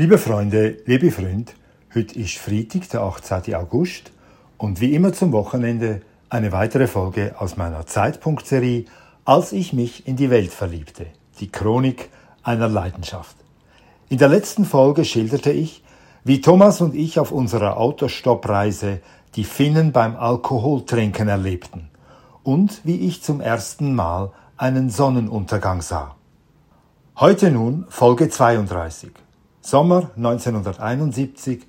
Liebe Freunde, liebe Freund, heute ist Freitag, der 18. August und wie immer zum Wochenende eine weitere Folge aus meiner Zeitpunktserie Als ich mich in die Welt verliebte, die Chronik einer Leidenschaft. In der letzten Folge schilderte ich, wie Thomas und ich auf unserer Autostoppreise die Finnen beim Alkoholtrinken erlebten und wie ich zum ersten Mal einen Sonnenuntergang sah. Heute nun Folge 32. Sommer 1971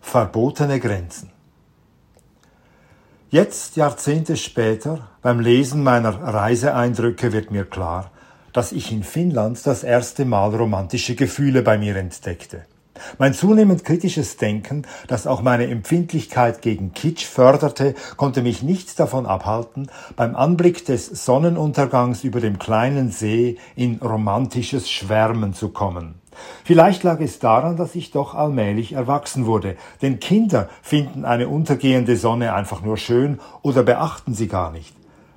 Verbotene Grenzen. Jetzt, Jahrzehnte später, beim Lesen meiner Reiseeindrücke wird mir klar, dass ich in Finnland das erste Mal romantische Gefühle bei mir entdeckte. Mein zunehmend kritisches Denken, das auch meine Empfindlichkeit gegen Kitsch förderte, konnte mich nicht davon abhalten, beim Anblick des Sonnenuntergangs über dem kleinen See in romantisches Schwärmen zu kommen. Vielleicht lag es daran, dass ich doch allmählich erwachsen wurde, denn Kinder finden eine untergehende Sonne einfach nur schön oder beachten sie gar nicht,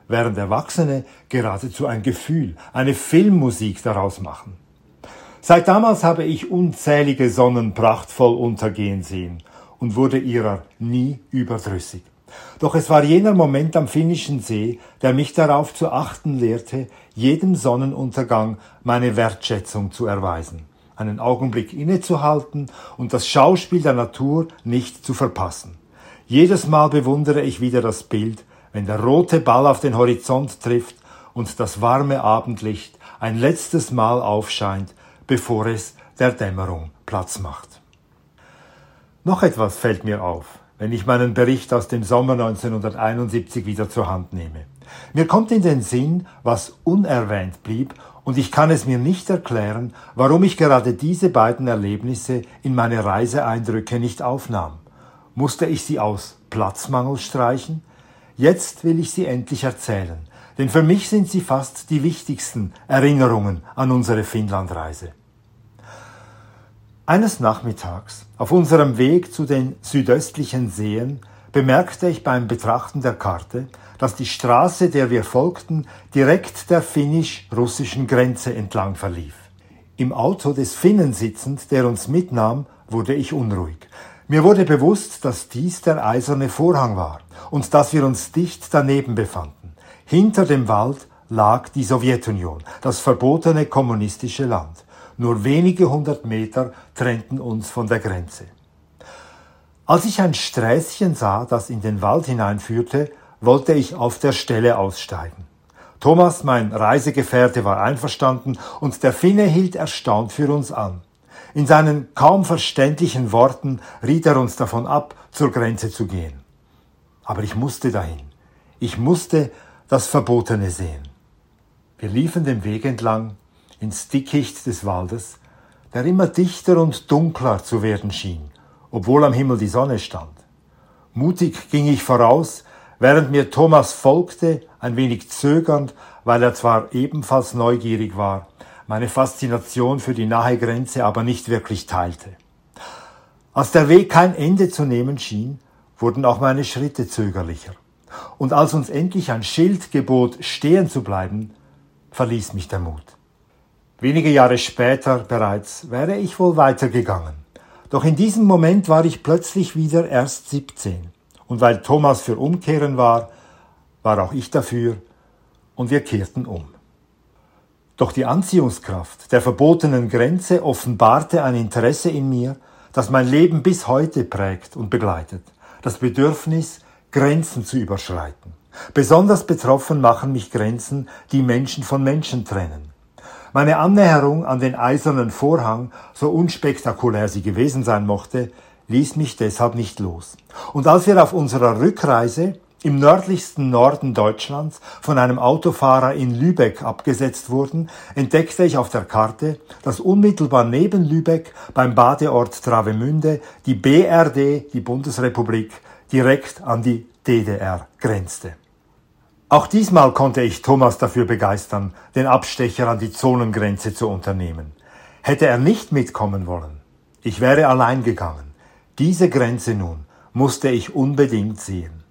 während Erwachsene geradezu ein Gefühl, eine Filmmusik daraus machen. Seit damals habe ich unzählige Sonnen prachtvoll untergehen sehen und wurde ihrer nie überdrüssig. Doch es war jener Moment am finnischen See, der mich darauf zu achten lehrte, jedem Sonnenuntergang meine Wertschätzung zu erweisen, einen Augenblick innezuhalten und das Schauspiel der Natur nicht zu verpassen. Jedes Mal bewundere ich wieder das Bild, wenn der rote Ball auf den Horizont trifft und das warme Abendlicht ein letztes Mal aufscheint bevor es der Dämmerung Platz macht. Noch etwas fällt mir auf, wenn ich meinen Bericht aus dem Sommer 1971 wieder zur Hand nehme. Mir kommt in den Sinn, was unerwähnt blieb, und ich kann es mir nicht erklären, warum ich gerade diese beiden Erlebnisse in meine Reiseeindrücke nicht aufnahm. Musste ich sie aus Platzmangel streichen? Jetzt will ich sie endlich erzählen, denn für mich sind sie fast die wichtigsten Erinnerungen an unsere Finnlandreise. Eines Nachmittags, auf unserem Weg zu den südöstlichen Seen, bemerkte ich beim Betrachten der Karte, dass die Straße, der wir folgten, direkt der finnisch-russischen Grenze entlang verlief. Im Auto des Finnen sitzend, der uns mitnahm, wurde ich unruhig. Mir wurde bewusst, dass dies der eiserne Vorhang war und dass wir uns dicht daneben befanden. Hinter dem Wald lag die Sowjetunion, das verbotene kommunistische Land. Nur wenige hundert Meter trennten uns von der Grenze. Als ich ein Sträßchen sah, das in den Wald hineinführte, wollte ich auf der Stelle aussteigen. Thomas, mein Reisegefährte, war einverstanden und der Finne hielt erstaunt für uns an. In seinen kaum verständlichen Worten riet er uns davon ab, zur Grenze zu gehen. Aber ich musste dahin. Ich musste das Verbotene sehen. Wir liefen den Weg entlang ins Dickicht des Waldes, der immer dichter und dunkler zu werden schien, obwohl am Himmel die Sonne stand. Mutig ging ich voraus, während mir Thomas folgte, ein wenig zögernd, weil er zwar ebenfalls neugierig war, meine Faszination für die nahe Grenze aber nicht wirklich teilte. Als der Weg kein Ende zu nehmen schien, wurden auch meine Schritte zögerlicher. Und als uns endlich ein Schild gebot, stehen zu bleiben, verließ mich der Mut. Wenige Jahre später bereits wäre ich wohl weitergegangen. Doch in diesem Moment war ich plötzlich wieder erst 17. Und weil Thomas für Umkehren war, war auch ich dafür und wir kehrten um. Doch die Anziehungskraft der verbotenen Grenze offenbarte ein Interesse in mir, das mein Leben bis heute prägt und begleitet. Das Bedürfnis, Grenzen zu überschreiten. Besonders betroffen machen mich Grenzen, die Menschen von Menschen trennen. Meine Annäherung an den eisernen Vorhang, so unspektakulär sie gewesen sein mochte, ließ mich deshalb nicht los. Und als wir auf unserer Rückreise im nördlichsten Norden Deutschlands von einem Autofahrer in Lübeck abgesetzt wurden, entdeckte ich auf der Karte, dass unmittelbar neben Lübeck beim Badeort Travemünde die BRD, die Bundesrepublik, direkt an die DDR grenzte. Auch diesmal konnte ich Thomas dafür begeistern, den Abstecher an die Zonengrenze zu unternehmen. Hätte er nicht mitkommen wollen, ich wäre allein gegangen. Diese Grenze nun musste ich unbedingt sehen.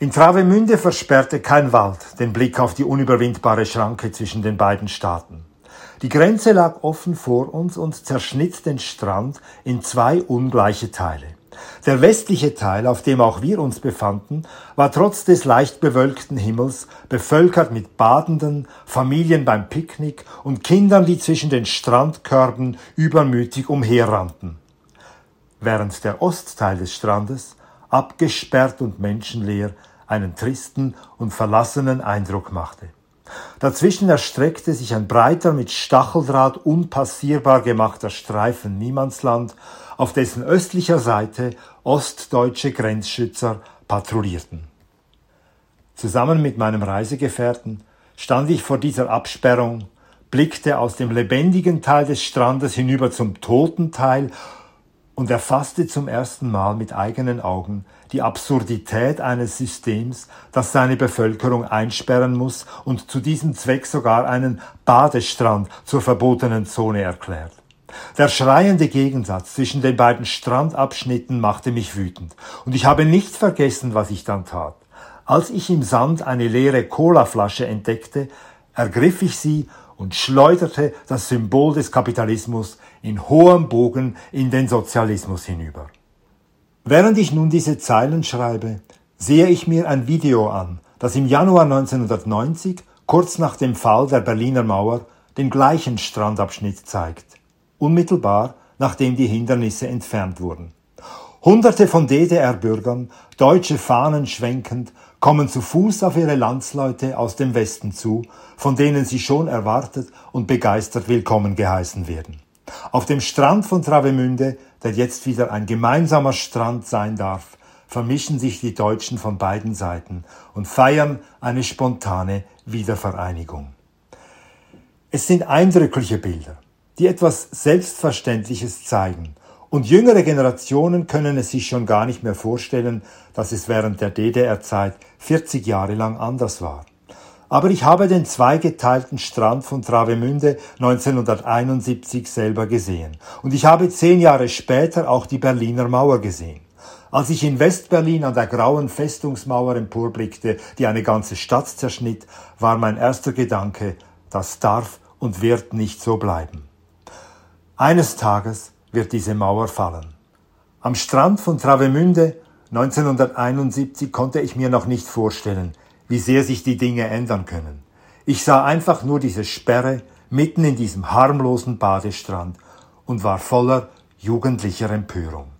In Travemünde versperrte kein Wald den Blick auf die unüberwindbare Schranke zwischen den beiden Staaten. Die Grenze lag offen vor uns und zerschnitt den Strand in zwei ungleiche Teile. Der westliche Teil, auf dem auch wir uns befanden, war trotz des leicht bewölkten Himmels bevölkert mit Badenden, Familien beim Picknick und Kindern, die zwischen den Strandkörben übermütig umherrannten. Während der Ostteil des Strandes, abgesperrt und menschenleer, einen tristen und verlassenen Eindruck machte. Dazwischen erstreckte sich ein breiter, mit Stacheldraht unpassierbar gemachter Streifen Niemandsland, auf dessen östlicher Seite ostdeutsche Grenzschützer patrouillierten. Zusammen mit meinem Reisegefährten stand ich vor dieser Absperrung, blickte aus dem lebendigen Teil des Strandes hinüber zum toten Teil und erfasste zum ersten Mal mit eigenen Augen die Absurdität eines Systems, das seine Bevölkerung einsperren muss und zu diesem Zweck sogar einen Badestrand zur verbotenen Zone erklärt. Der schreiende Gegensatz zwischen den beiden Strandabschnitten machte mich wütend, und ich habe nicht vergessen, was ich dann tat. Als ich im Sand eine leere Colaflasche entdeckte, ergriff ich sie und schleuderte das Symbol des Kapitalismus in hohem Bogen in den Sozialismus hinüber. Während ich nun diese Zeilen schreibe, sehe ich mir ein Video an, das im Januar 1990, kurz nach dem Fall der Berliner Mauer, den gleichen Strandabschnitt zeigt, unmittelbar nachdem die Hindernisse entfernt wurden. Hunderte von DDR-Bürgern, deutsche Fahnen schwenkend, kommen zu Fuß auf ihre Landsleute aus dem Westen zu, von denen sie schon erwartet und begeistert willkommen geheißen werden. Auf dem Strand von Travemünde, der jetzt wieder ein gemeinsamer Strand sein darf, vermischen sich die Deutschen von beiden Seiten und feiern eine spontane Wiedervereinigung. Es sind eindrückliche Bilder, die etwas Selbstverständliches zeigen, und jüngere Generationen können es sich schon gar nicht mehr vorstellen, dass es während der DDR-Zeit 40 Jahre lang anders war. Aber ich habe den zweigeteilten Strand von Travemünde 1971 selber gesehen. Und ich habe zehn Jahre später auch die Berliner Mauer gesehen. Als ich in Westberlin an der grauen Festungsmauer emporblickte, die eine ganze Stadt zerschnitt, war mein erster Gedanke, das darf und wird nicht so bleiben. Eines Tages wird diese Mauer fallen. Am Strand von Travemünde 1971 konnte ich mir noch nicht vorstellen, wie sehr sich die Dinge ändern können. Ich sah einfach nur diese Sperre mitten in diesem harmlosen Badestrand und war voller jugendlicher Empörung.